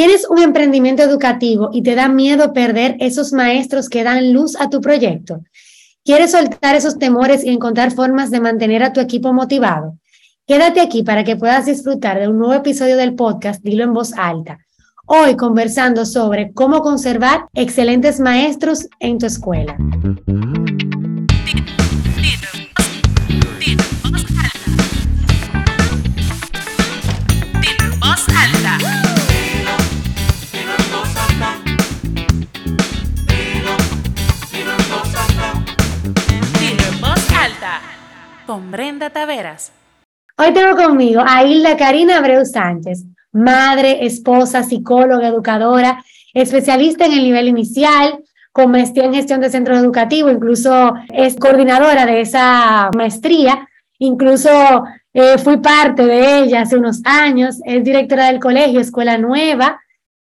Tienes un emprendimiento educativo y te da miedo perder esos maestros que dan luz a tu proyecto. ¿Quieres soltar esos temores y encontrar formas de mantener a tu equipo motivado? Quédate aquí para que puedas disfrutar de un nuevo episodio del podcast Dilo en voz alta. Hoy conversando sobre cómo conservar excelentes maestros en tu escuela. Con Brenda Taveras. Hoy tengo conmigo a Hilda Karina Abreu Sánchez, madre, esposa, psicóloga, educadora, especialista en el nivel inicial, con maestría en gestión de centros educativos, incluso es coordinadora de esa maestría, incluso eh, fui parte de ella hace unos años, es directora del colegio Escuela Nueva,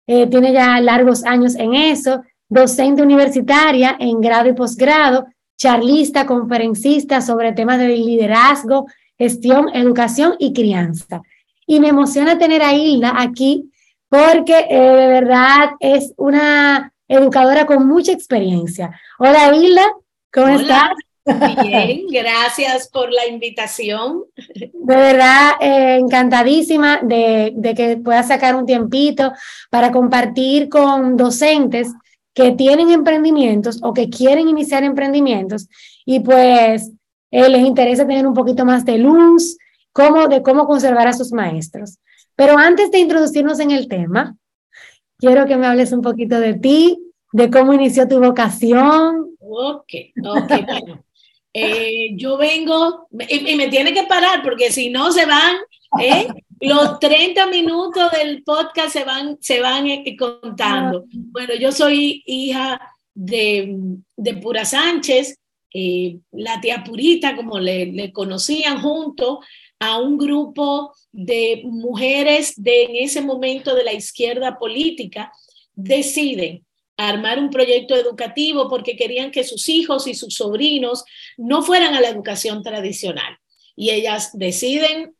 eh, tiene ya largos años en eso, docente universitaria en grado y posgrado, charlista, conferencista sobre temas de liderazgo, gestión, educación y crianza. Y me emociona tener a Hilda aquí porque eh, de verdad es una educadora con mucha experiencia. Hola Hilda, ¿cómo estás? Bien, gracias por la invitación. De verdad, eh, encantadísima de, de que puedas sacar un tiempito para compartir con docentes que tienen emprendimientos o que quieren iniciar emprendimientos y pues eh, les interesa tener un poquito más de luz cómo, de cómo conservar a sus maestros. Pero antes de introducirnos en el tema, quiero que me hables un poquito de ti, de cómo inició tu vocación. Ok, ok, bueno. Eh, yo vengo, y, y, me tiene que parar porque si no se van, ¿eh? Los 30 minutos del podcast se van, se van eh, contando. Bueno, yo soy hija de, de Pura Sánchez, eh, la tía Purita, como le, le, conocían, junto a un grupo de mujeres de en ese momento de la izquierda política, deciden armar un proyecto educativo porque querían que sus hijos y sus sobrinos no fueran a la educación tradicional. Y ellas deciden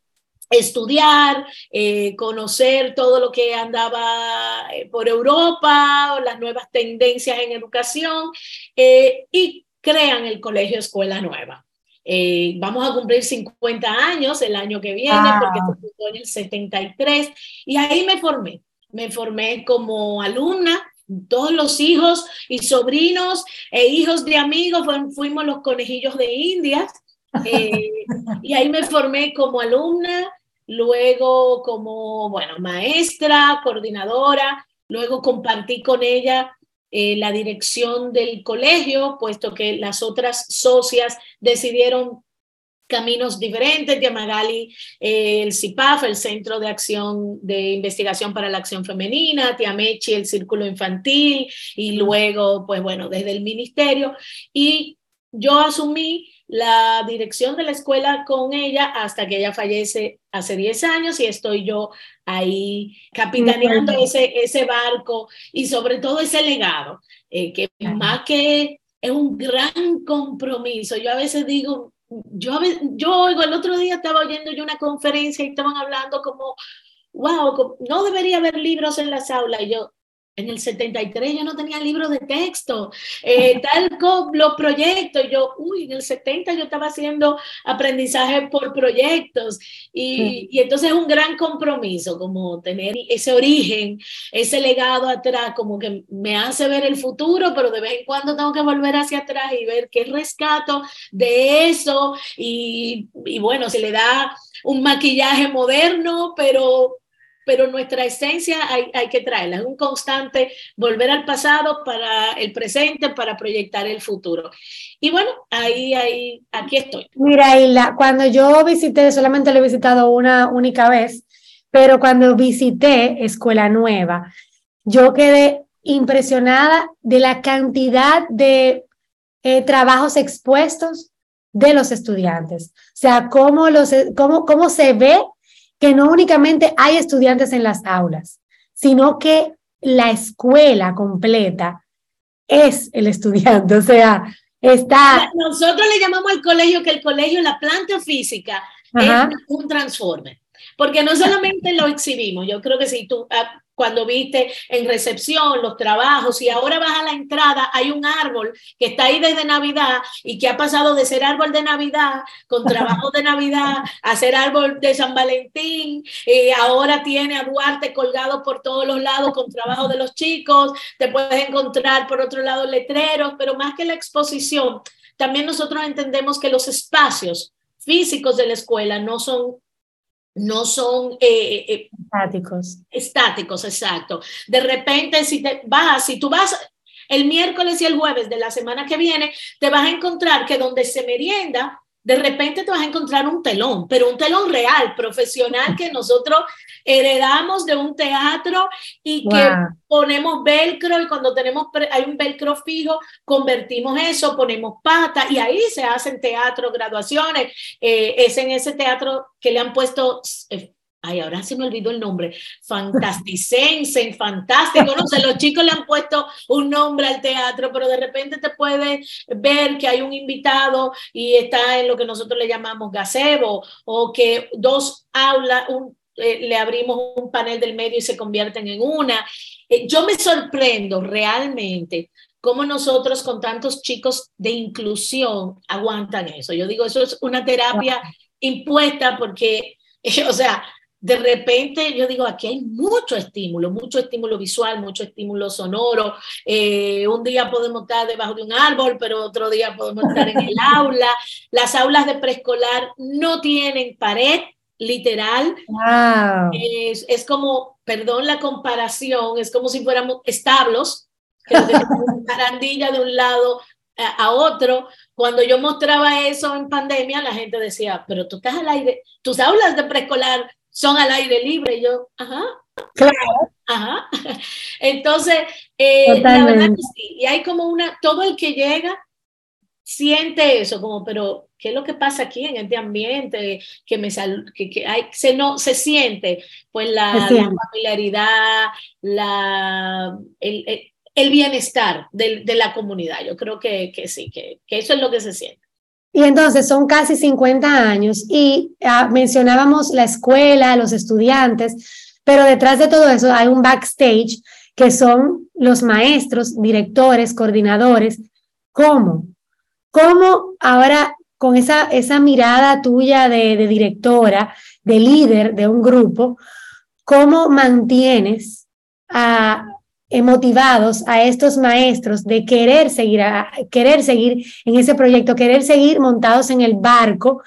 estudiar, eh, conocer todo lo que andaba eh, por Europa, las nuevas tendencias en educación eh, y crean el Colegio Escuela Nueva. vamos a cumplir 50 años el año que viene porque se fundó en el 73 y ahí me formé. Me formé como alumna todos los hijos y sobrinos e hijos de amigos fuimos los conejillos de Indias eh, y ahí me formé como alumna, luego como, bueno, maestra, coordinadora, luego compartí con ella eh, la dirección del colegio, puesto que las otras socias decidieron caminos diferentes, de Magali, eh, el CIPAF, el Centro de Acción de Investigación para la Acción Femenina, Tiamechi, el Círculo Infantil, y luego, pues bueno, desde el Ministerio. Y yo asumí la dirección de la escuela con ella hasta que ella fallece hace 10 años y estoy yo ahí capitaneando ese, ese barco y sobre todo ese legado, eh, que más que es un gran compromiso. Yo a veces digo, yo, yo oigo, el otro día estaba oyendo yo una conferencia y estaban hablando como, wow, no debería haber libros en las aulas. Y yo, en el 73 yo no tenía libros de texto, eh, tal como los proyectos. Yo, uy, en el 70 yo estaba haciendo aprendizaje por proyectos. Y, y, entonces es un gran compromiso, como tener ese origen, ese legado atrás, como que me hace ver el futuro, pero de vez en cuando tengo que volver hacia atrás y ver qué rescato de eso. Y, y bueno, se le da un maquillaje moderno, pero pero nuestra esencia hay, hay, que traerla, es un constante volver al pasado para el presente, para proyectar el futuro. Y bueno, ahí, ahí, aquí estoy. Mira, Isla, cuando yo visité, solamente lo he visitado una única vez, pero cuando visité Escuela Nueva, yo quedé impresionada de la cantidad de eh, trabajos expuestos de los estudiantes. O sea, cómo, los, cómo, cómo se ve que no únicamente hay estudiantes en las aulas, sino que la escuela completa es el estudiante, o sea, está... Nosotros le llamamos al colegio que el colegio, la planta física, es un transformer, porque no solamente lo exhibimos, yo creo que si tú, ah, cuando viste en recepción los trabajos y ahora vas a la entrada, hay un árbol que está ahí desde Navidad y que ha pasado de ser árbol de Navidad con trabajo de Navidad a ser árbol de San Valentín, y ahora tiene a Duarte colgado por todos los lados con trabajo de los chicos, te puedes encontrar por otro lado letreros, pero más que la exposición, también nosotros entendemos que los espacios físicos de la escuela no son no son eh, eh, eh, estáticos. Estáticos, exacto. De repente, si te vas, si tú vas el miércoles y el jueves de la semana que viene, te vas a encontrar que donde se merienda de repente te vas a encontrar un telón, pero un telón real, profesional, que nosotros heredamos de un teatro y que ponemos velcro y cuando tenemos, hay un velcro fijo, convertimos eso, ponemos pata y ahí se hacen teatro, graduaciones. Eh, es en ese teatro que le han puesto eh, ay, ahora se me olvidó el nombre, fantasticense, fantástico, no sé, los chicos le han puesto un nombre al teatro, pero de repente te puedes ver que hay un invitado y está en lo que nosotros le llamamos gazebo, o que dos aulas, eh, le abrimos un panel del medio y se convierten en una. Eh, yo me sorprendo realmente cómo nosotros con tantos chicos de inclusión aguantan eso. Yo digo, eso es una terapia impuesta porque, o sea, de repente yo digo, aquí hay mucho estímulo, mucho estímulo visual, mucho estímulo sonoro. Eh, un día podemos estar debajo de un árbol, pero otro día podemos estar en el aula. Las aulas de preescolar no tienen pared, literal. Es, es, como, perdón la comparación, es como si fuéramos establos, que barandilla de un lado a, a otro. Cuando yo mostraba eso en pandemia, la gente decía, pero tú estás al aire, tus aulas de preescolar son al aire libre. Yo, ajá. Claro. Ajá. Entonces, eh, la verdad que sí. Y hay como una, todo el que llega siente eso, como, pero, ¿qué es lo que pasa aquí en este ambiente? Que me que, que hay, se, no, se siente, pues, la, la familiaridad, la, el, el, bienestar de, de, la comunidad. Yo creo que, que sí, que, que eso es lo que se siente. Y entonces son casi 50 años y ah, mencionábamos la escuela, los estudiantes, pero detrás de todo eso hay un backstage que son los maestros, directores, coordinadores. ¿Cómo? ¿Cómo ahora con esa, esa mirada tuya de, de directora, de líder de un grupo, cómo mantienes a eh, motivados a estos maestros de querer seguir, a, querer seguir en ese proyecto, querer seguir montados en el barco,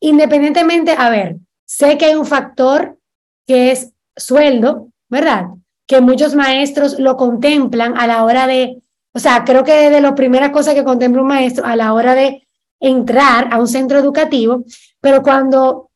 independientemente, a ver, sé que hay un factor que es sueldo, ¿verdad? Que muchos maestros lo contemplan a la hora de, o sea, creo que de las primeras cosas que contempla un maestro a la hora de entrar a un centro educativo, pero cuando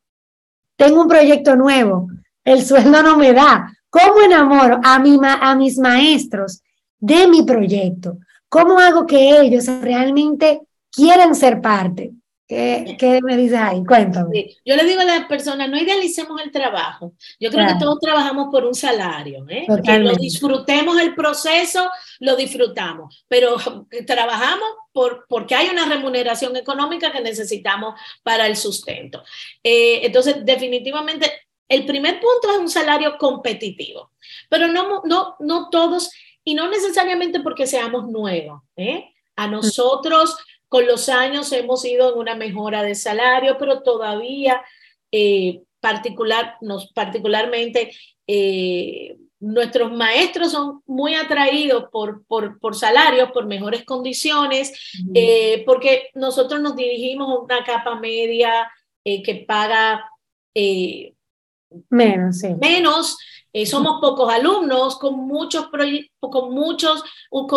tengo un proyecto nuevo, el sueldo no me da, ¿Cómo enamoro a, mi, a mis maestros de mi proyecto? ¿Cómo hago que ellos realmente quieran ser parte? ¿Qué, ¿Qué, me dices ahí? Cuéntame. Yo le digo a las personas, no idealicemos el trabajo. Yo creo que todos trabajamos por un salario. ¿eh? Que lo disfrutemos el proceso, lo disfrutamos, pero trabajamos por, porque hay una remuneración económica que necesitamos para el sustento. Eh, entonces, definitivamente el primer punto es un salario competitivo, pero no, no, no todos, y no necesariamente porque seamos nuevos. ¿eh? A nosotros con los años hemos ido en una mejora de salario, pero todavía eh, particular, nos, particularmente eh, nuestros maestros son muy atraídos por, por, por salarios, por mejores condiciones, porque nosotros nos dirigimos a una capa media que paga Menos, sí. Menos, eh, somos pocos alumnos, con muchos con muchos,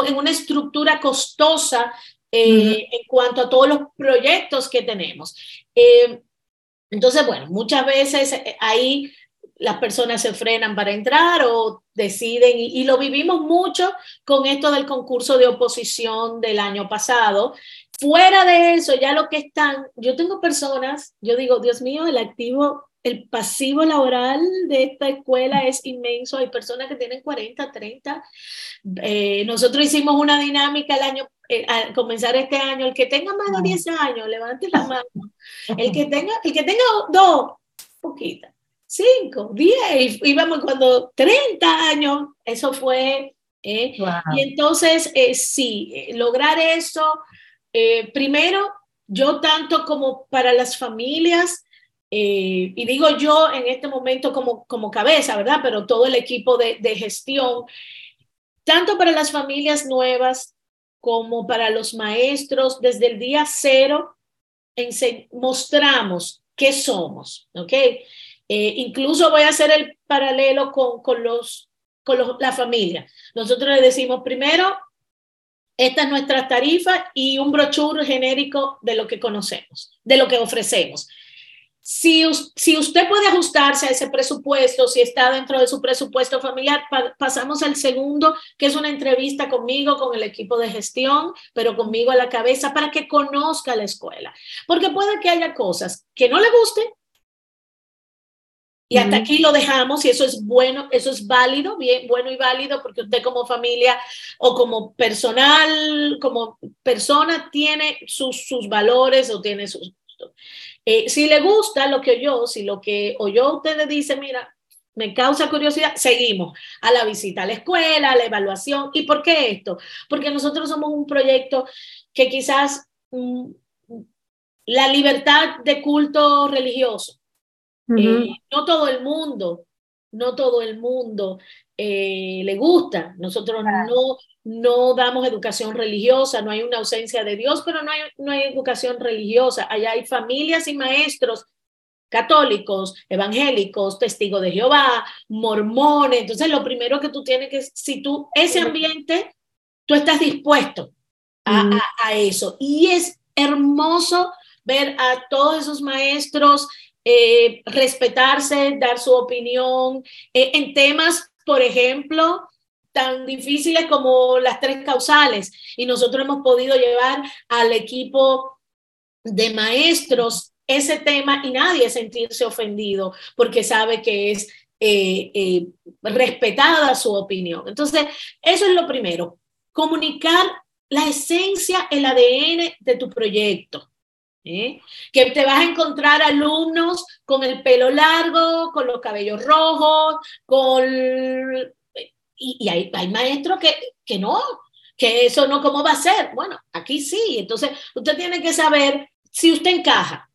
en una estructura costosa eh, en cuanto a todos los proyectos que tenemos. Eh, entonces, bueno, muchas veces ahí las personas se frenan para entrar o deciden, y, y, lo vivimos mucho con esto del concurso de oposición del año pasado. Fuera de eso, ya lo que están, yo tengo personas, yo digo, Dios mío, el activo el pasivo laboral de esta escuela es inmenso. Hay personas que tienen 40, 30. Eh, nosotros hicimos una dinámica el año, eh, al comenzar este año. El que tenga más de 10 años, levante la mano. El que tenga, el que tenga dos, poquita. 5, 10, íbamos cuando 30 años, eso fue. ¿eh? Y entonces, eh, sí, eh, lograr eso, primero, yo tanto como para las familias, y digo yo en este momento como, como cabeza, ¿verdad? Pero todo el equipo de, de gestión, tanto para las familias nuevas como para los maestros, desde el día cero, mostramos qué somos, ¿ok? Eh, incluso voy a hacer el paralelo con, con, los, con los, la familia. Nosotros le decimos primero, esta es nuestra tarifa y un brochure genérico de lo que conocemos, de lo que ofrecemos. Si, si, usted puede ajustarse a ese presupuesto, si está dentro de su presupuesto familiar, pasamos al segundo, que es una entrevista conmigo, con el equipo de gestión, pero conmigo a la cabeza para que conozca la escuela. Porque puede que haya cosas que no le gusten y hasta aquí lo dejamos y eso es bueno, eso es válido, bien, bueno y válido porque usted como familia o como personal, como persona tiene sus, sus valores o tiene sus... Eh, si le gusta lo que oyó, si lo que oyó usted le dice, mira, me causa curiosidad, seguimos a la visita a la escuela, a la evaluación. ¿Y por qué esto? Porque nosotros somos un proyecto que quizás mm, la libertad de culto religioso eh, no todo el mundo, no todo el mundo eh, le gusta. Nosotros no, no damos educación religiosa, no hay una ausencia de Dios, pero no hay, no hay educación religiosa. Allá hay familias y maestros católicos, evangélicos, testigos de Jehová, mormones. Entonces, lo primero que tú tienes que, si tú, ese ambiente, tú estás dispuesto a, a eso. Y es hermoso ver a todos esos maestros eh, respetarse, dar su opinión eh, en temas, por ejemplo, tan difíciles como las tres causales. Y nosotros hemos podido llevar al equipo de maestros ese tema y nadie sentirse ofendido porque sabe que es eh, respetada su opinión. Entonces, eso es lo primero, comunicar la esencia, el ADN de tu proyecto. ¿Eh? Que te vas a encontrar alumnos con el pelo largo, con los cabellos rojos, con... Y, hay, hay, maestros que, que no, que eso no, ¿cómo va a ser? Bueno, aquí sí. Entonces, usted tiene que saber si usted encaja.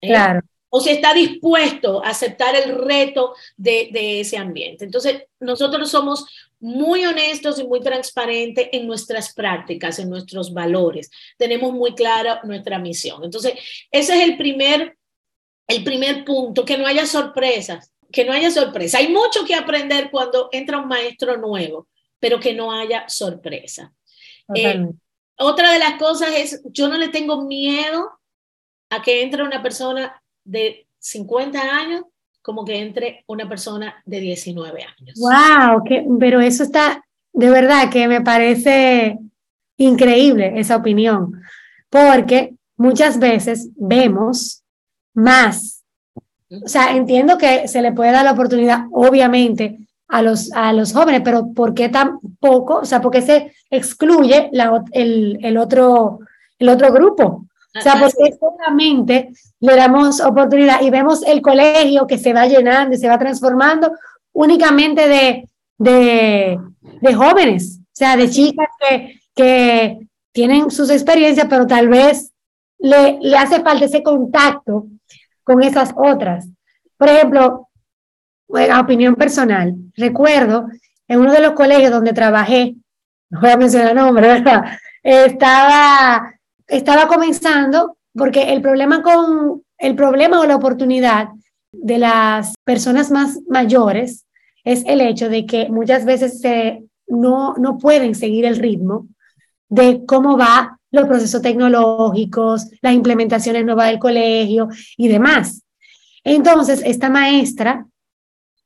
¿eh? Claro o si está dispuesto a aceptar el reto de, de, ese ambiente. Entonces, nosotros somos muy honestos y muy transparentes en nuestras prácticas, en nuestros valores. Tenemos muy clara nuestra misión. Entonces, ese es el primer, el primer punto, que no haya sorpresas, que no haya sorpresa. Hay mucho que aprender cuando entra un maestro nuevo, pero que no haya sorpresa. Eh, otra de las cosas es, yo no le tengo miedo a que entre una persona de 50 años como que entre una persona de 19 años. ¡Wow! Que, pero eso está, de verdad que me parece increíble esa opinión, porque muchas veces vemos más. O sea, entiendo que se le puede dar la oportunidad, obviamente, a los, a los jóvenes, pero ¿por qué tan poco? O sea, ¿por qué se excluye el, el, otro, el otro grupo? O sea, porque solamente le damos oportunidad y vemos el colegio que se va llenando y se va transformando únicamente de, de, de jóvenes, o sea, de chicas que, que tienen sus experiencias, pero tal vez le, le hace falta ese contacto con esas otras. Por ejemplo, a opinión personal, recuerdo en uno de los colegios donde trabajé, no voy a mencionar nombre, ¿verdad? Estaba estaba comenzando porque el problema con el problema o la oportunidad de las personas más mayores es el hecho de que muchas veces no, no pueden seguir el ritmo de cómo va los procesos tecnológicos, las implementaciones nuevas del colegio y demás. Entonces, esta maestra,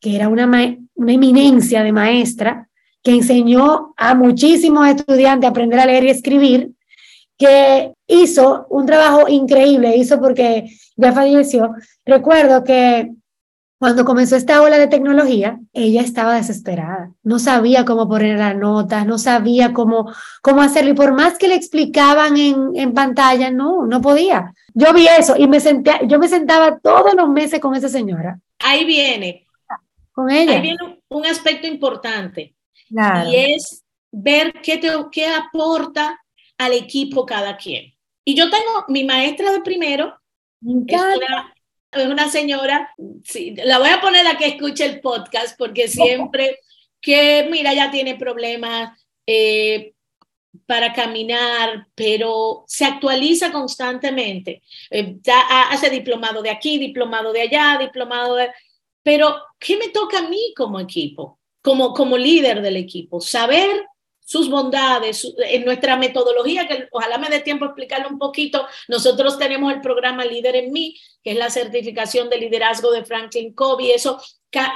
que era una, una eminencia de maestra, que enseñó a muchísimos estudiantes a aprender a leer y escribir, que hizo un trabajo increíble, hizo porque ya falleció. Recuerdo que Cuando comenzó esta ola de tecnología, ella estaba desesperada. No sabía cómo poner las notas, no sabía cómo, cómo hacerlo. Y por más que le explicaban en, en pantalla, no, no podía. Yo vi eso y me senté, yo me sentaba todos los meses con esa señora. Ahí viene. Con ella. Ahí viene un aspecto importante. Claro. Y es ver qué, te, qué aporta al equipo cada quien. Y yo tengo mi maestra de primero, es una, es una, señora, sí, la voy a poner a que escuche el podcast porque siempre que, mira, ya tiene problemas eh, para caminar, pero se actualiza constantemente. Eh, hace diplomado de aquí, diplomado de allá, diplomado de... Pero, ¿qué me toca a mí como equipo, como, como líder del equipo? Saber sus bondades, en nuestra metodología, que ojalá me dé tiempo a explicarlo un poquito, nosotros tenemos el programa Líder en mí, que es la certificación de liderazgo de Franklin Covey, eso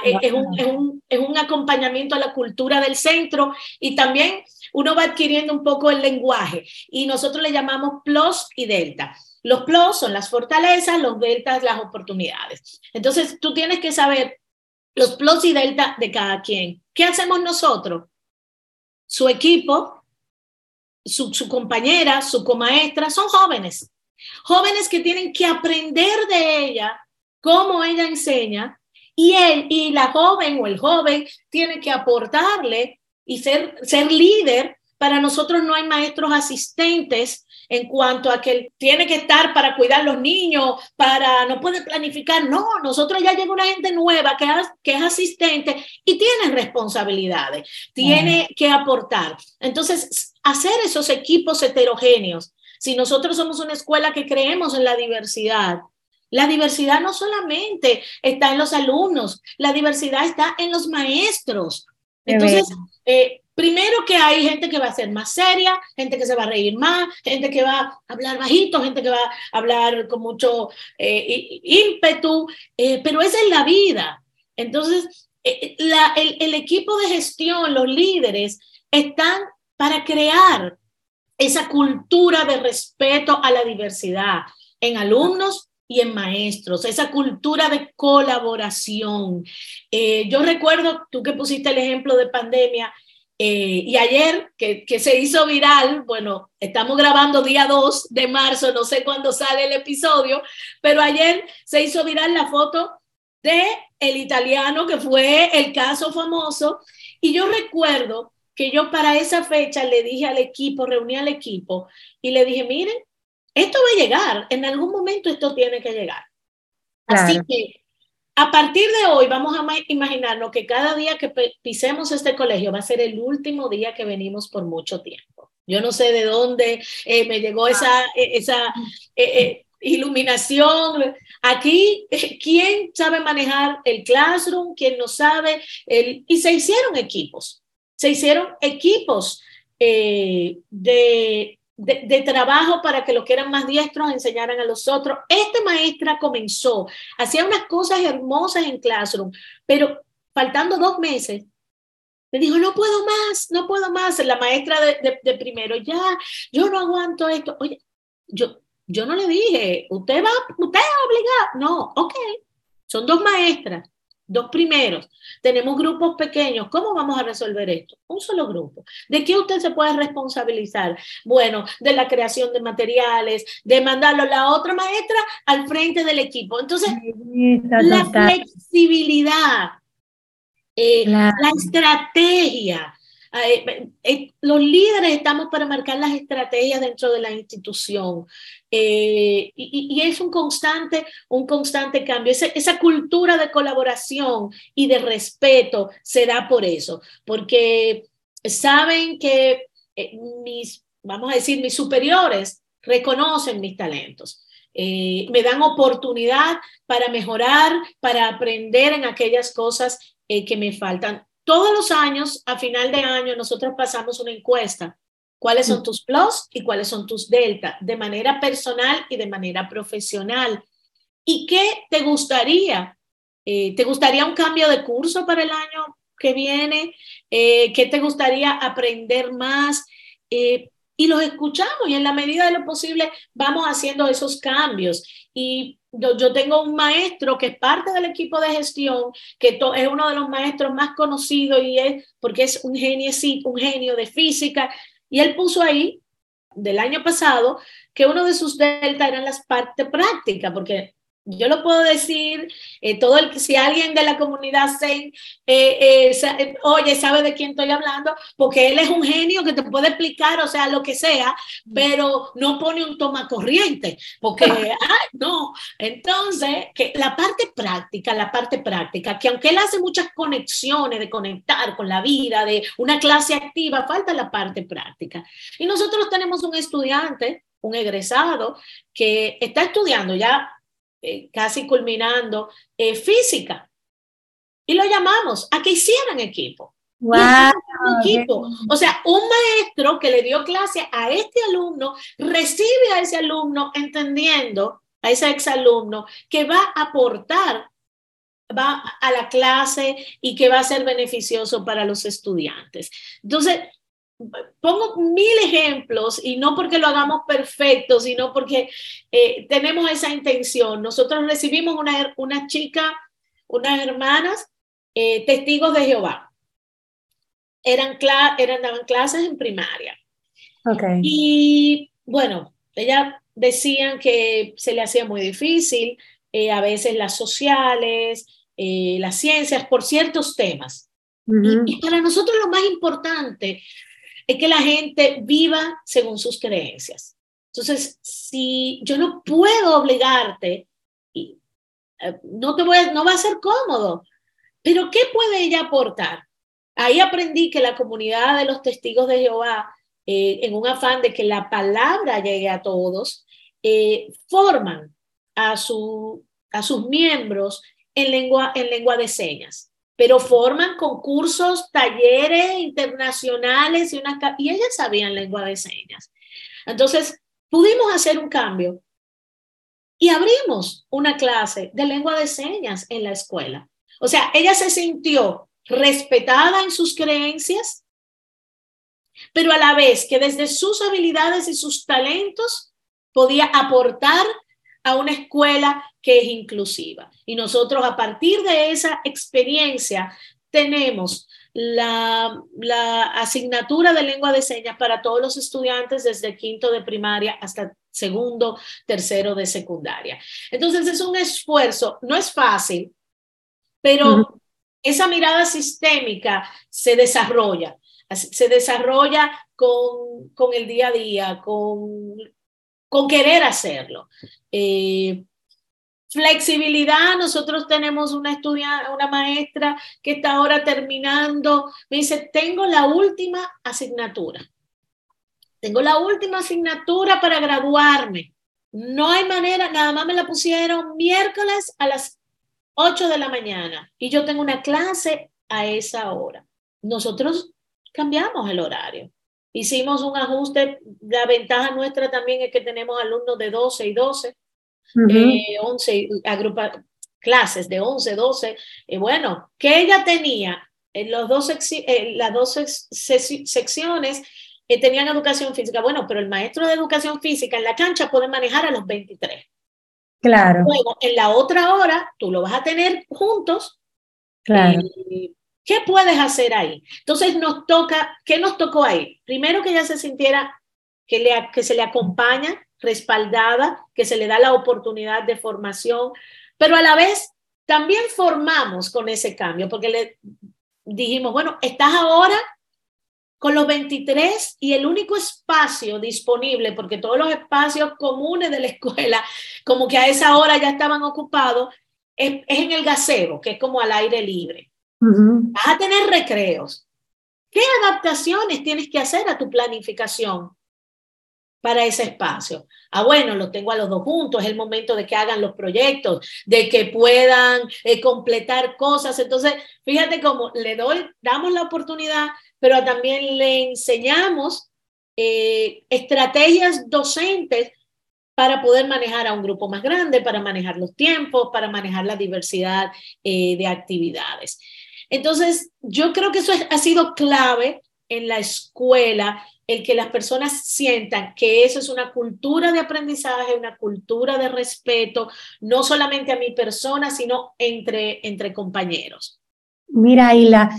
es un, es, un, es un acompañamiento a la cultura del centro y también uno va adquiriendo un poco el lenguaje y nosotros le llamamos plus y delta. Los plus son las fortalezas, los deltas las oportunidades. Entonces, tú tienes que saber los plus y delta de cada quien. ¿Qué hacemos nosotros? Su equipo, su, compañera, su comaestra, son jóvenes. Jóvenes que tienen que aprender de ella cómo ella enseña y él y la joven o el joven tiene que aportarle y ser, ser líder. Para nosotros no hay maestros asistentes en cuanto a que tiene que estar para cuidar los niños, para no puede planificar. No, nosotros ya llega una gente nueva que, que es asistente y tiene responsabilidades, tiene que aportar. Entonces, hacer esos equipos heterogéneos. Si nosotros somos una escuela que creemos en la diversidad, la diversidad no solamente está en los alumnos, la diversidad está en los maestros. Entonces, eh, Primero que hay gente que va a ser más seria, gente que se va a reír más, gente que va a hablar bajito, gente que va a hablar con mucho eh, ímpetu, eh, pero esa es la vida. Entonces, eh, el, el equipo de gestión, los líderes, están para crear esa cultura de respeto a la diversidad en alumnos y en maestros, esa cultura de colaboración. yo recuerdo, tú que pusiste el ejemplo de pandemia, eh, y ayer, que, que, se hizo viral, bueno, estamos grabando día 2 de marzo, no sé cuándo sale el episodio, pero ayer se hizo viral la foto de el italiano que fue el caso famoso. Y yo recuerdo que yo para esa fecha le dije al equipo, reuní al equipo y le dije, miren, esto va a llegar, en algún momento esto tiene que llegar. Así que a partir de hoy vamos a imaginarnos que cada día que pisemos este colegio va a ser el último día que venimos por mucho tiempo. Yo no sé de dónde eh, me llegó esa, eh, esa eh, iluminación. Aquí, ¿quién sabe manejar el classroom? ¿Quién no sabe? El, y se hicieron equipos. Se hicieron equipos de de, trabajo para que los que eran más diestros enseñaran a los otros. Esta maestra comenzó, hacía unas cosas hermosas en Classroom, pero faltando dos meses, me dijo, no puedo más, no puedo más. La maestra de, de, primero, ya, yo no aguanto esto. Oye, yo, yo no le dije, usted va, usted es obligado. No, ok, son dos maestras dos primeros, tenemos grupos pequeños, ¿cómo vamos a resolver esto? Un solo grupo. ¿De qué usted se puede responsabilizar? Bueno, de la creación de materiales, de mandarlo a la otra maestra al frente del equipo. Entonces, la flexibilidad, eh, la estrategia, eh, eh, los líderes estamos para marcar las estrategias dentro de la institución eh, y, es un constante, un constante cambio. Esa, esa, cultura de colaboración y de respeto se da por eso, porque saben que mis, vamos a decir, mis superiores reconocen mis talentos. me dan oportunidad para mejorar, para aprender en aquellas cosas que me faltan todos los años, a final de año, nosotros pasamos una encuesta. ¿Cuáles son tus plus y cuáles son tus delta? De manera personal y de manera profesional. ¿Y qué te gustaría? Eh, ¿Te gustaría un cambio de curso para el año que viene? Eh, ¿Qué te gustaría aprender más? Eh, y los escuchamos y en la medida de lo posible vamos haciendo esos cambios. Y yo, tengo un maestro que es parte del equipo de gestión, que es uno de los maestros más conocidos y es porque es un genio, un genio de física, y él puso ahí del año pasado que uno de sus delta eran las partes prácticas, porque yo lo puedo decir, eh, todo el, si alguien de la comunidad Zen, eh, eh, oye, sabe de quién estoy hablando, porque él es un genio que te puede explicar, o sea, lo que sea, pero no pone un toma corriente, porque, ay, no. Entonces, que la parte práctica, la parte práctica, que aunque él hace muchas conexiones de conectar con la vida, de una clase activa, falta la parte práctica. Y nosotros tenemos un estudiante, un egresado, que está estudiando ya eh, casi culminando, eh, física. Y lo llamamos a que hicieran equipo. equipo. O sea, un maestro que le dio clase a este alumno recibe a ese alumno entendiendo, a ese exalumno, que va a aportar va a la clase y que va a ser beneficioso para los estudiantes. Entonces, pongo mil ejemplos y no porque lo hagamos perfecto, sino porque eh, tenemos esa intención. Nosotros recibimos una, una chica, unas hermanas, eh, testigos de Jehová. Eran, eran daban clases en primaria. Okay. Y bueno, ellas decían que se le hacía muy difícil, eh, a veces las sociales, las ciencias, por ciertos temas. y para nosotros lo más importante es que la gente viva según sus creencias. Entonces, si yo no puedo obligarte, eh, no, te voy no va a ser cómodo, pero ¿qué puede ella aportar? Ahí aprendí que la comunidad de los testigos de Jehová, eh, en un afán de que la palabra llegue a todos, eh, forman a, su, a sus miembros en lengua, en lengua de señas pero forman concursos, talleres internacionales y, una, y ellas sabían lengua de señas. Entonces, pudimos hacer un cambio y abrimos una clase de lengua de señas en la escuela. O sea, ella se sintió respetada en sus creencias, pero a la vez que desde sus habilidades y sus talentos podía aportar a una escuela que es inclusiva. Y nosotros a partir de esa experiencia tenemos la, asignatura de lengua de señas para todos los estudiantes desde quinto de primaria hasta segundo, tercero de secundaria. Entonces es un esfuerzo, no es fácil, pero esa mirada sistémica se desarrolla, se desarrolla con, con el día a día, con con querer hacerlo. Eh, flexibilidad, nosotros tenemos una estudiante, una maestra que está ahora terminando, me dice, tengo la última asignatura. Tengo la última asignatura para graduarme. No hay manera, nada más me la pusieron miércoles a las 8 de la mañana y yo tengo una clase a esa hora.Nosotros cambiamos el horario. Hicimos un ajuste, la ventaja nuestra también es que tenemos alumnos de 12 y 12, 11 agrupa, clases de 11, 12. y bueno, que ella tenía en los dos las dos secciones eh, tenían educación física. Bueno, pero el maestro de educación física en la cancha puede manejar a los 23. Claro. Luego, en la otra hora, tú lo vas a tener juntos. Claro. ¿Qué puedes hacer ahí? Entonces nos toca, ¿qué nos tocó ahí? Primero que ella se sintiera que, le, que se le acompaña, respaldada, que se le da la oportunidad de formación, pero a la vez también formamos con ese cambio, porque le dijimos, bueno, estás ahora con los 23 y el único espacio disponible, porque todos los espacios comunes de la escuela, como que a esa hora ya estaban ocupados, es, es en el gasero, que es como al aire libre. Vas a tener recreos. ¿Qué adaptaciones tienes que hacer a tu planificación para ese espacio? Ah, bueno, lo tengo a los dos juntos, es el momento de que hagan los proyectos, de que puedan eh, completar cosas. Entonces, fíjate cómo le doy, damos la oportunidad, pero también le enseñamos eh, estrategias docentes para poder manejar a un grupo más grande, para manejar los tiempos, para manejar la diversidad eh, de actividades. Entonces, yo creo que eso ha sido clave en la escuela el que las personas sientan que eso es una cultura de aprendizaje, una cultura de respeto, no solamente a mi persona, sino entre, entre compañeros. Mira, Hila,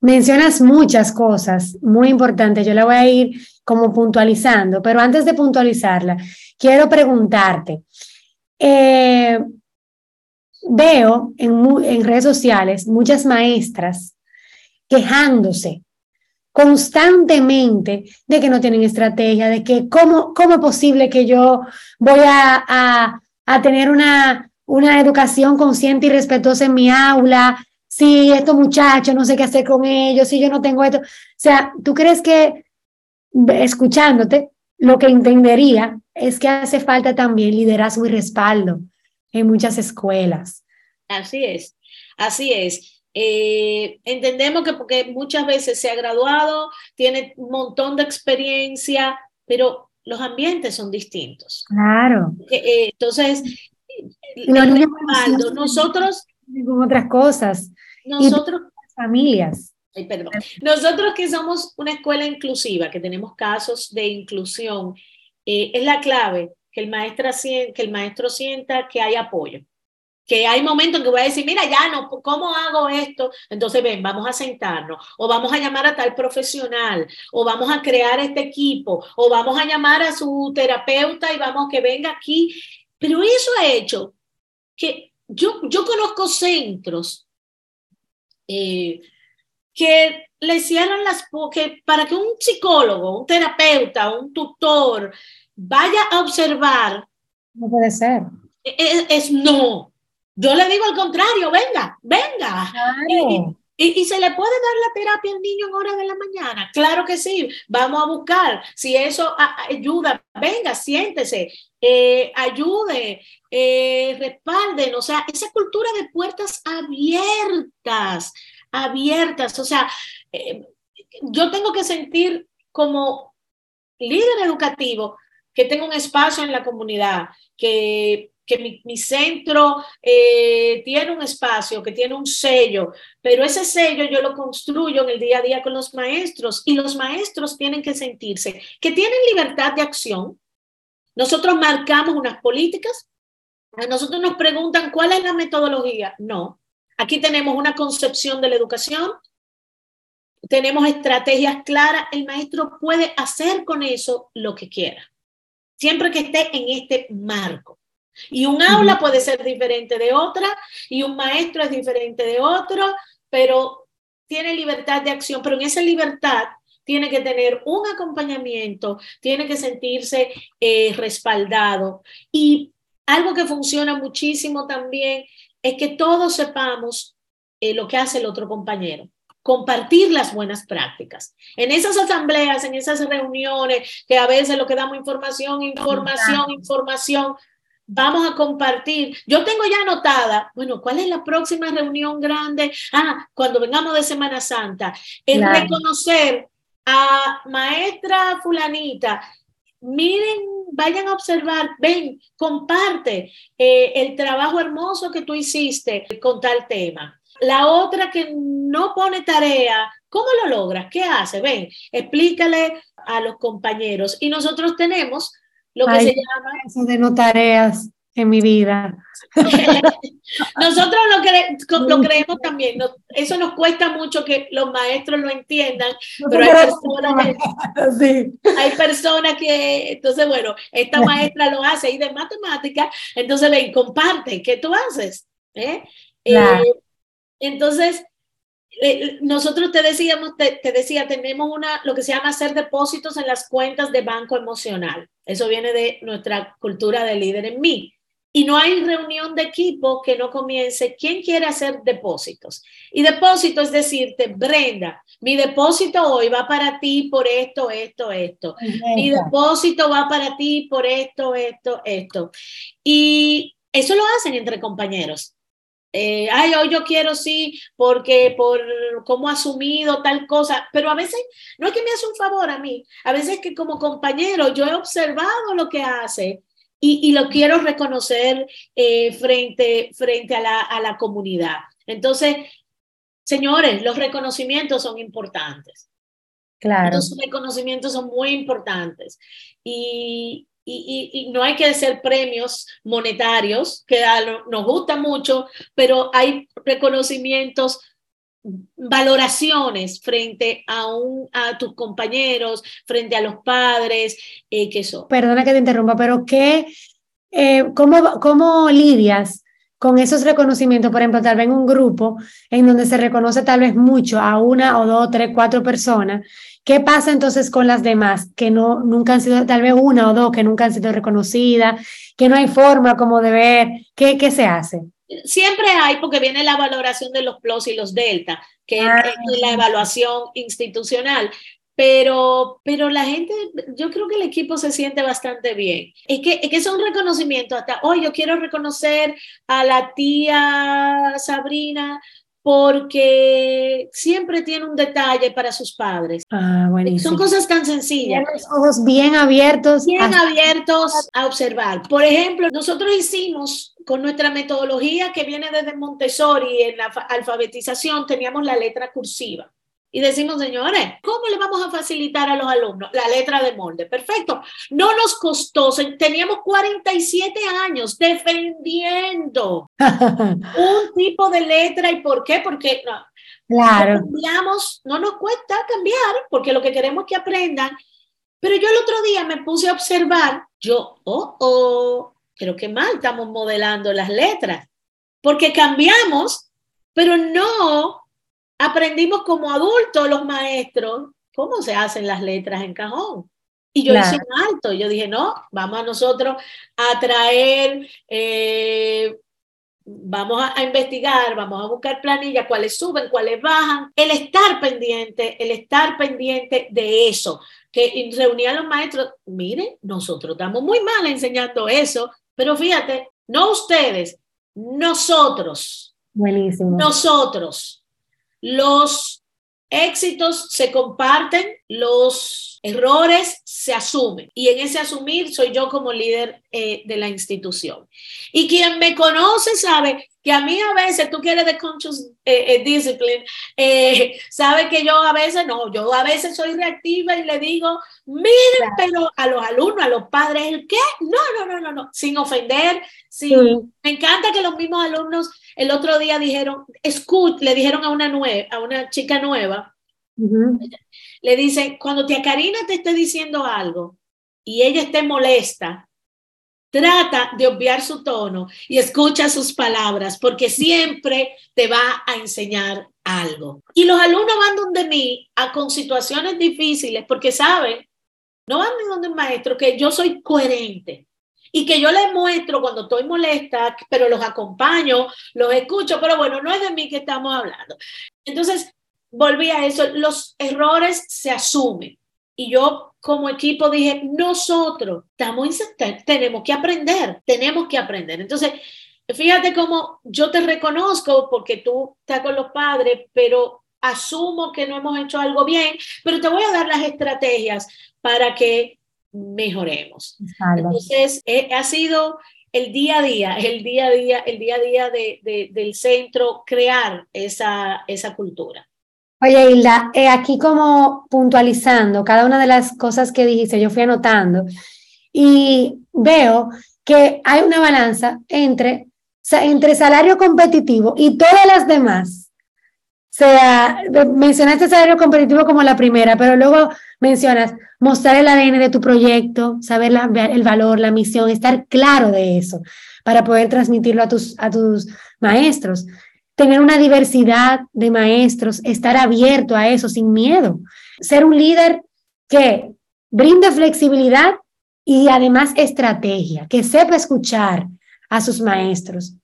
mencionas muchas cosas muy importantes. Yo la voy a ir como puntualizando, pero antes de puntualizarla, quiero preguntarte. Eh, veo en, redes sociales muchas maestras quejándose constantemente de que no tienen estrategia, de que cómo, cómo es posible que yo voy a, a, tener una, una educación consciente y respetuosa en mi aula, si estos muchachos no sé qué hacer con ellos, si yo no tengo esto. O sea, ¿tú crees que escuchándote, lo que entendería es que hace falta también liderazgo y respaldo en muchas escuelas? Así es, así es. Eh, entendemos que porque muchas veces se ha graduado, tiene un montón de experiencia, pero los ambientes son distintos. Claro. Eh, entonces, nosotros... Con otras cosas. Nosotros... familias. perdón. Nosotros que somos una escuela inclusiva, que tenemos casos de inclusión, eh, es la clave que el, maestro, que el maestro sienta que hay apoyo que hay momentos en que voy a decir, mira, ya no, ¿cómo hago esto? Entonces, ven, vamos a sentarnos, o vamos a llamar a tal profesional, o vamos a crear este equipo, o vamos a llamar a su terapeuta y vamos que venga aquí. Pero eso ha hecho que yo, yo conozco centros eh, que le cierran las, que para que un psicólogo, un terapeuta, un tutor vaya a observar. No puede ser. es no, yo le digo al contrario, venga, venga. Y, se le puede dar la terapia al niño en horas de la mañana. Claro que sí, vamos a buscar. Si eso ayuda, venga, siéntese, eh, ayude, eh, respalden. O sea, esa cultura de puertas abiertas, abiertas. O sea, eh, yo tengo que sentir como líder educativo que tengo un espacio en la comunidad, que que mi, centro eh, tiene un espacio, que tiene un sello, pero ese sello yo lo construyo en el día a día con los maestros y los maestros tienen que sentirse que tienen libertad de acción. Nosotros marcamos unas políticas, a nosotros nos preguntan cuál es la metodología. No, aquí tenemos una concepción de la educación, tenemos estrategias claras, el maestro puede hacer con eso lo que quiera, siempre que esté en este marco. Y un aula puede ser diferente de otra y un maestro es diferente de otro, pero tiene libertad de acción, pero en esa libertad tiene que tener un acompañamiento, tiene que sentirse eh, respaldado. Y algo que funciona muchísimo también es que todos sepamos eh, lo que hace el otro compañero compartir las buenas prácticas. En esas asambleas, en esas reuniones, que a veces lo que damos información, información, información, vamos a compartir. Yo tengo ya anotada, bueno, ¿cuál es la próxima reunión grande? Ah, cuando vengamos de Semana Santa, es reconocer a maestra fulanita. Miren, vayan a observar, ven, comparte eh, el trabajo hermoso que tú hiciste con tal tema. La otra que no pone tarea, ¿cómo lo logras? ¿Qué hace? Ven, explícale a los compañeros. Y nosotros tenemos lo que se llama... Eso de no tareas en mi vida. Nosotros lo, lo creemos también, eso nos cuesta mucho que los maestros lo entiendan, pero hay personas, que, hay personas que, entonces bueno, esta maestra lo hace y de matemática, entonces ven, comparte, ¿qué tú haces? ¿Eh? Eh, entonces, nosotros te decíamos, te, decía, tenemos una, lo que se llama hacer depósitos en las cuentas de banco emocional. Eso viene de nuestra cultura de líder en mí. Y no hay reunión de equipo que no comience. ¿Quién quiere hacer depósitos? Y depósito es decirte, Brenda, mi depósito hoy va para ti por esto, esto, esto. Mi depósito va para ti por esto, esto, esto. Y eso lo hacen entre compañeros. Eh, ay, hoy yo quiero sí, porque por cómo ha asumido tal cosa, pero a veces no es que me hace un favor a mí, a veces que como compañero yo he observado lo que hace y, lo quiero reconocer eh, frente, frente a, la, a la comunidad. Entonces, señores, los reconocimientos son importantes. Claro. Los reconocimientos son muy importantes. Y, y, y, no hay que hacer premios monetarios, que nos gusta mucho, pero hay reconocimientos valoraciones frente a, un, a tus compañeros, frente a los padres, eh, que son. Perdona que te interrumpa, pero ¿qué, eh, cómo, ¿cómo lidias con esos reconocimientos? Por ejemplo, tal vez en un grupo en donde se reconoce tal vez mucho a una o dos, tres, cuatro personas. ¿Qué pasa entonces con las demás que no, nunca han sido, tal vez una o dos que nunca han sido reconocidas, que no hay forma como de ver? ¿Qué, qué se hace? Siempre hay, porque viene la valoración de los plus y los delta, que es ah. la evaluación institucional. Pero, pero la gente, yo creo que el equipo se siente bastante bien. Es que, es que es un reconocimiento hasta, hoy yo quiero reconocer a la tía Sabrina porque siempre tiene un detalle para sus padres. Ah, Son cosas tan sencillas. los ojos bien abiertos. Bien abiertos a observar. Por ejemplo, nosotros hicimos con nuestra metodología que viene desde Montessori en la alfabetización, teníamos la letra cursiva. Y decimos, señores, ¿cómo le vamos a facilitar a los alumnos la letra de molde? Perfecto. No nos costó, teníamos 47 años defendiendo un tipo de letra. ¿Y por qué? Porque no, claro. cambiamos, no nos cuesta cambiar, porque lo que queremos es que aprendan. Pero yo el otro día me puse a observar, yo, oh, oh, creo que mal estamos modelando las letras, porque cambiamos, pero no aprendimos como adultos los maestros cómo se hacen las letras en cajón. Y yo hice un alto, yo dije, no, vamos a nosotros a traer, eh, vamos a, investigar, vamos a buscar planillas, cuáles suben, cuáles bajan, el estar pendiente, el estar pendiente de eso, que reunía a los maestros, miren, nosotros estamos muy mal enseñando eso, pero fíjate, no ustedes, nosotros. Buenísimo. Nosotros los éxitos se comparten, los errores se asumen. Y en ese asumir soy yo como líder eh, de la institución. Y quien me conoce sabe que a mí a veces, tú quieres de conscious eh, eh, discipline, sabe que yo a veces no, yo a veces soy reactiva y le digo, miren, pero a los alumnos, a los padres, ¿el qué? No, no, no, no, no, sin ofender, sin, me encanta que los mismos alumnos el otro día dijeron, escuch, le dijeron a una, nueva, a una chica nueva, le dicen, cuando tía Karina te esté diciendo algo y ella esté molesta, trata de obviar su tono y escucha sus palabras, porque siempre te va a enseñar algo. Y los alumnos van donde mí a, con situaciones difíciles, porque saben, no van de donde un maestro, que yo soy coherente y que yo les muestro cuando estoy molesta, pero los acompaño, los escucho, pero bueno, no es de mí que estamos hablando. Entonces, volví a eso, los errores se asumen. Y yo como equipo dije, nosotros estamos tenemos que aprender, tenemos que aprender. Entonces, fíjate cómo yo te reconozco porque tú estás con los padres, pero asumo que no hemos hecho algo bien, pero te voy a dar las estrategias para que mejoremos. Entonces, eh, ha sido el día a día, el día a día, el día a día de, del centro crear esa, esa cultura. Oye, Hilda, eh, aquí como puntualizando cada una de las cosas que dijiste, yo fui anotando y veo que hay una balanza entre, entre salario competitivo y todas las demás sea, mencionaste salario competitivo como la primera, pero luego mencionas mostrar el ADN de tu proyecto, saber el valor, la misión, estar claro de eso para poder transmitirlo a tus, a tus maestros. Tener una diversidad de maestros, estar abierto a eso sin miedo. Ser un líder que brinde flexibilidad y además estrategia, que sepa escuchar a sus maestros,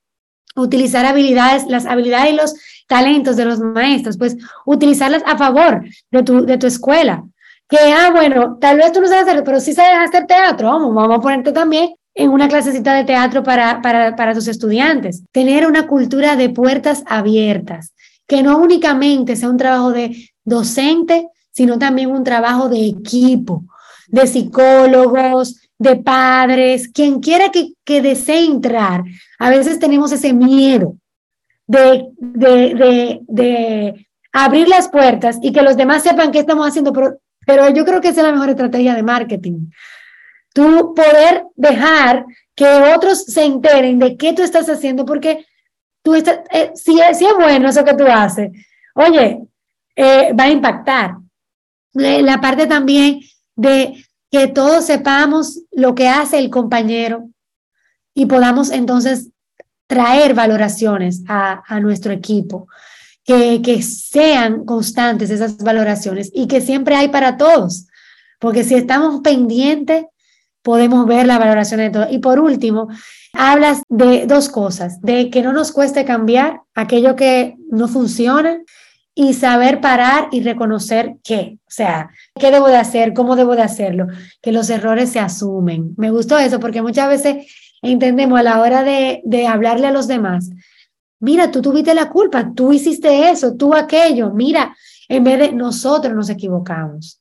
utilizar habilidades, las habilidades y los talentos de los maestros, pues utilizarlas a favor de tu, de tu escuela. Que, ah, bueno, tal vez tú no sabes hacer, pero sí sabes hacer teatro, vamos, vamos a ponerte también en una clasecita de teatro para, para, para tus estudiantes. Tener una cultura de puertas abiertas, que no únicamente sea un trabajo de docente, sino también un trabajo de equipo, de psicólogos, de padres, quien quiera que, que desee entrar. A veces tenemos ese miedo de, de, de, abrir las puertas y que los demás sepan qué estamos haciendo, pero pero yo creo que esa es la mejor estrategia de marketing. Tú poder dejar que otros se enteren de qué tú estás haciendo, porque tú estás, eh, si, es, si, es bueno eso que tú haces, oye, eh, va a impactar. La parte también de que todos sepamos lo que hace el compañero y podamos entonces traer valoraciones a, a nuestro equipo, que, que sean constantes esas valoraciones y que siempre hay para todos, porque si estamos pendientes, podemos ver la valoración de todo. Y por último, hablas de dos cosas, de que no nos cueste cambiar aquello que no funciona y saber parar y reconocer qué, o sea, qué debo de hacer, cómo debo de hacerlo, que los errores se asumen. Me gustó eso porque muchas veces entendemos a la hora de, hablarle a los demás, mira, tú tuviste la culpa, tú hiciste eso, tú aquello, mira, en vez de nosotros nos equivocamos.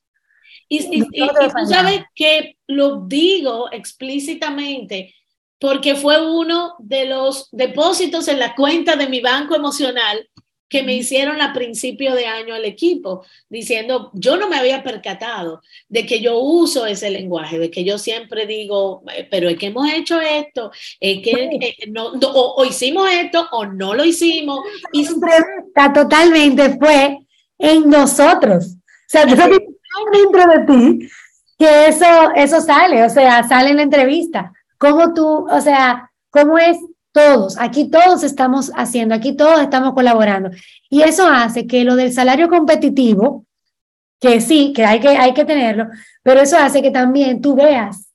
Y, y, tú sabes que lo digo explícitamente porque fue uno de los depósitos en la cuenta de mi banco emocional que me hicieron a principio de año al equipo, diciendo, yo no me había percatado de que yo uso ese lenguaje, de que yo siempre digo, eh, pero es que hemos hecho esto, es que eh, no, o, hicimos esto o no lo hicimos. Y está totalmente fue en nosotros. O sea, dentro de ti que eso, eso sale, o sea, sale en la entrevista. ¿Cómo tú, o sea, cómo es todos, aquí todos estamos haciendo, aquí todos estamos colaborando. Y eso hace que lo del salario competitivo, que sí, que hay que, hay que tenerlo, pero eso hace que también tú veas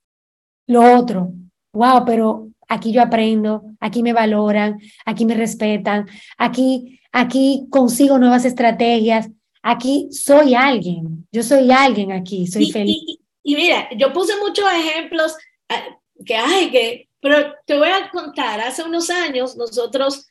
lo otro. Wow, pero aquí yo aprendo, aquí me valoran, aquí me respetan, aquí, aquí consigo nuevas estrategias, aquí soy alguien, yo soy alguien aquí, soy feliz. Y, mira, yo puse muchos ejemplos eh, que hay que pero te voy a contar, hace unos años nosotros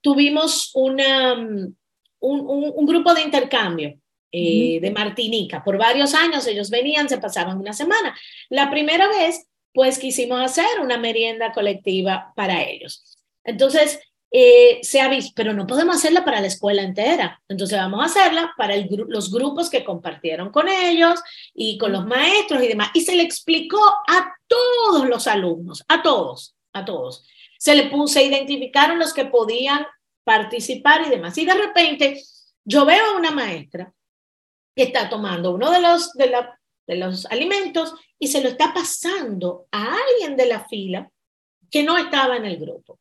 tuvimos una, mm, un, un, grupo de intercambio eh, de Martinica. Por varios años ellos venían, se pasaban una semana. La primera vez, pues quisimos hacer una merienda colectiva para ellos. Entonces, eh, se ha visto, pero no podemos hacerla para la escuela entera. Entonces vamos a hacerla para el, los grupos que compartieron con ellos y con los maestros y demás. Y se le explicó a todos los alumnos, a todos, a todos. Se le puso, se identificaron los que podían participar y demás. Y de repente yo veo a una maestra que está tomando uno de los, de, la, de los alimentos y se lo está pasando a alguien de la fila que no estaba en el grupo.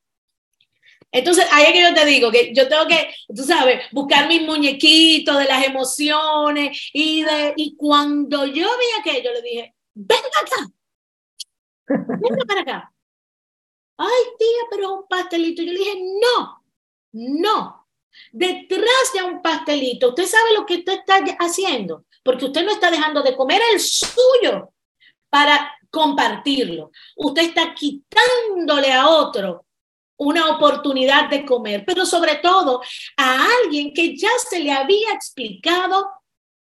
Entonces, ahí es que yo te digo que yo tengo que, tú sabes, buscar mis muñequitos de las emociones y de, y cuando yo vi aquello, le dije, venga acá, venga para acá. Ay, tía, pero un pastelito. Yo le dije, no, no. Detrás de un pastelito, usted sabe lo que usted está haciendo, porque usted no está dejando de comer el suyo para compartirlo. Usted está quitándole a otro una oportunidad de comer, pero sobre todo a alguien que ya se le había explicado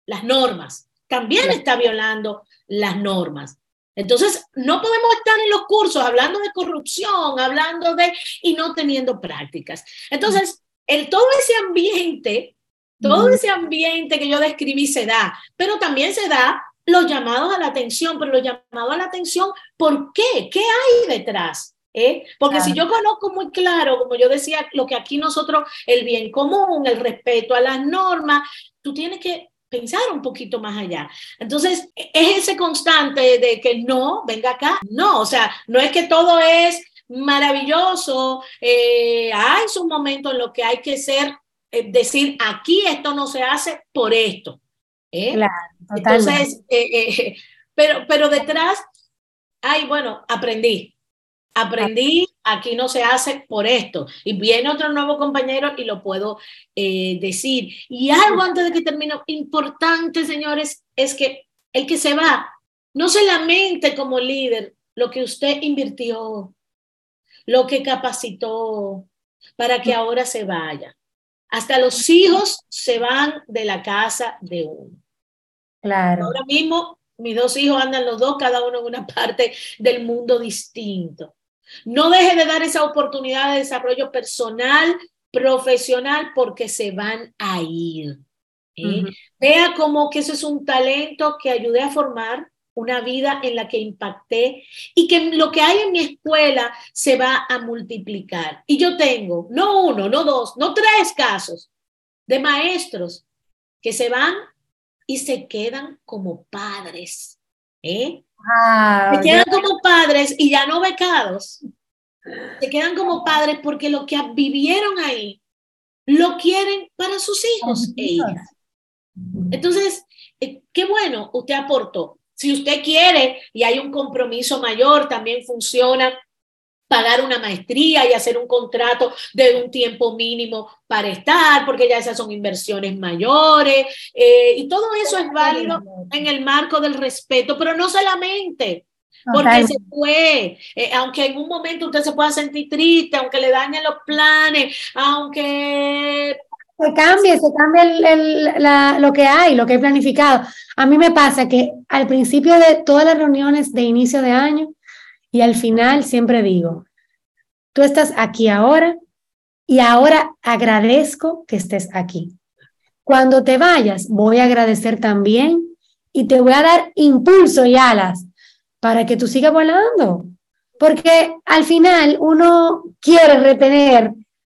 las normas. También está violando las normas. Entonces, no podemos estar en los cursos hablando de corrupción, hablando de y no teniendo prácticas. Entonces, el, todo ese ambiente, todo ese ambiente que yo describí se da, pero también se da los llamados a la atención, pero los llamados a la atención, ¿por qué? ¿Qué hay detrás? ¿Eh? Porque si yo conozco muy claro, como yo decía, lo que aquí nosotros, el bien común, el respeto a las normas, tú tienes que pensar un poquito más allá. Entonces, es ese constante de que no, venga acá, no, o sea, no es que todo es maravilloso, eh, hay sus momentos en los que hay que ser, eh, decir, aquí esto no se hace por esto. ¿eh? Claro, Entonces, pero, pero detrás, ay, bueno, aprendí, aprendí, aquí no se hace por esto. Y viene otro nuevo compañero y lo puedo eh, decir. Y algo antes de que termine, importante, señores, es que el que se va, no se lamente como líder lo que usted invirtió, lo que capacitó para que ahora se vaya. Hasta los hijos se van de la casa de uno. Claro. Ahora mismo mis dos hijos andan los dos, cada uno en una parte del mundo distinto. No deje de dar esa oportunidad de desarrollo personal, profesional, porque se van a ir. ¿eh? Vea como que eso es un talento que ayudé a formar, una vida en la que impacté y que lo que hay en mi escuela se va a multiplicar. Y yo tengo no uno, no dos, no tres casos de maestros que se van y se quedan como padres. ¿eh? Se quedan como padres y ya no becados. Se quedan como padres porque lo que vivieron ahí lo quieren para sus hijos e hijas. Entonces, eh, qué bueno, usted aportó. Si usted quiere y hay un compromiso mayor, también funciona pagar una maestría y hacer un contrato de un tiempo mínimo para estar, porque ya esas son inversiones mayores, eh, y todo eso es válido en el marco del respeto, pero no solamente. Porque se fue, eh, aunque en un momento usted se pueda sentir triste, aunque le dañen los planes, aunque se cambie, se cambia lo que hay, lo que hay planificado. A mí me pasa que al principio de todas las reuniones de inicio de año y al final siempre digo, tú estás aquí ahora y ahora agradezco que estés aquí. Cuando te vayas, voy a agradecer también y te voy a dar impulso y alas para que tú sigas volando. Porque al final uno quiere retener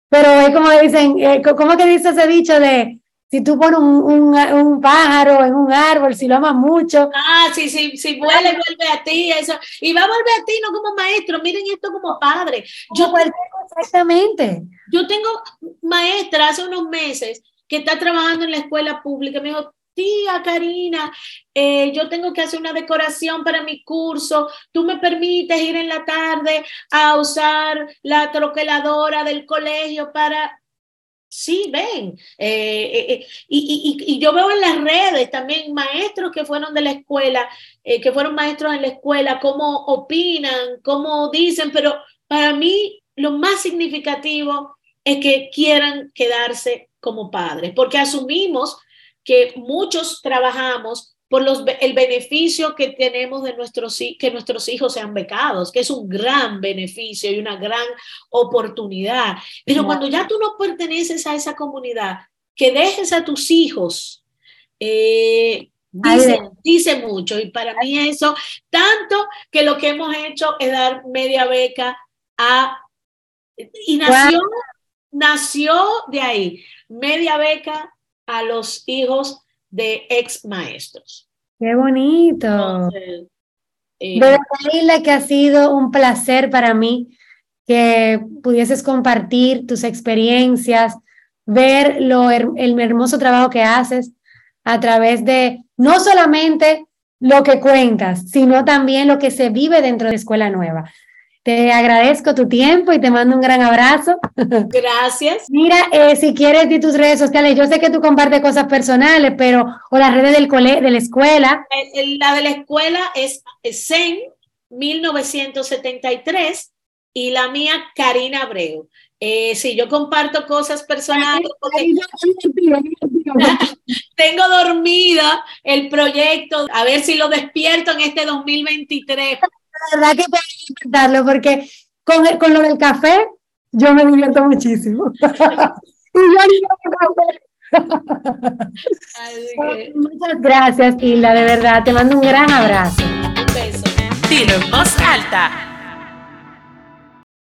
pero es como dicen, eh, ¿cómo que dice ese dicho de si tú pones un, un, pájaro en un árbol, si lo amas mucho? Ah, sí, sí, si vuelve, vuelve a ti, eso. Y va a volver a ti, no como maestro, miren esto como padre. Yo, exactamente. Yo tengo maestra hace unos meses que está trabajando en la escuela pública, me dijo, tía Karina, eh, yo tengo que hacer una decoración para mi curso, tú me permites ir en la tarde a usar la troqueladora del colegio para... Sí, ven. Eh, eh, y, y, yo veo en las redes también maestros que fueron de la escuela, que fueron maestros en la escuela, cómo opinan, cómo dicen, pero para mí lo más significativo es que quieran quedarse como padres, porque asumimos que muchos trabajamos por los, el beneficio que tenemos de nuestros, que nuestros hijos sean becados, que es un gran beneficio y una gran oportunidad. Pero cuando ya tú no perteneces a esa comunidad, que dejes a tus hijos, eh, dice, dice, mucho. Y para mí eso, tanto que lo que hemos hecho es dar media beca a... Y nació, nació de ahí, media beca a los hijos de ex maestros. Qué bonito. Eh, de que ha sido un placer para mí que pudieses compartir tus experiencias, ver lo, el hermoso trabajo que haces a través de no solamente lo que cuentas, sino también lo que se vive dentro de Escuela Nueva. Te agradezco tu tiempo y te mando un gran abrazo. Gracias. Mira, eh, si quieres de tus redes sociales, yo sé que tú compartes cosas personales, pero o las redes del cole, de la escuela. Eh, la de la escuela es CEN 1973 y la mía Karina Abreu. Eh, sí, yo comparto cosas personales tengo dormida el proyecto, a ver si lo despierto en este 2023 la verdad que puedo intentarlo porque con, con lo del café yo me divierto muchísimo. y yo Muchas gracias, Hilda, de verdad. Te mando un gran abrazo. Un beso. Dilo en voz alta.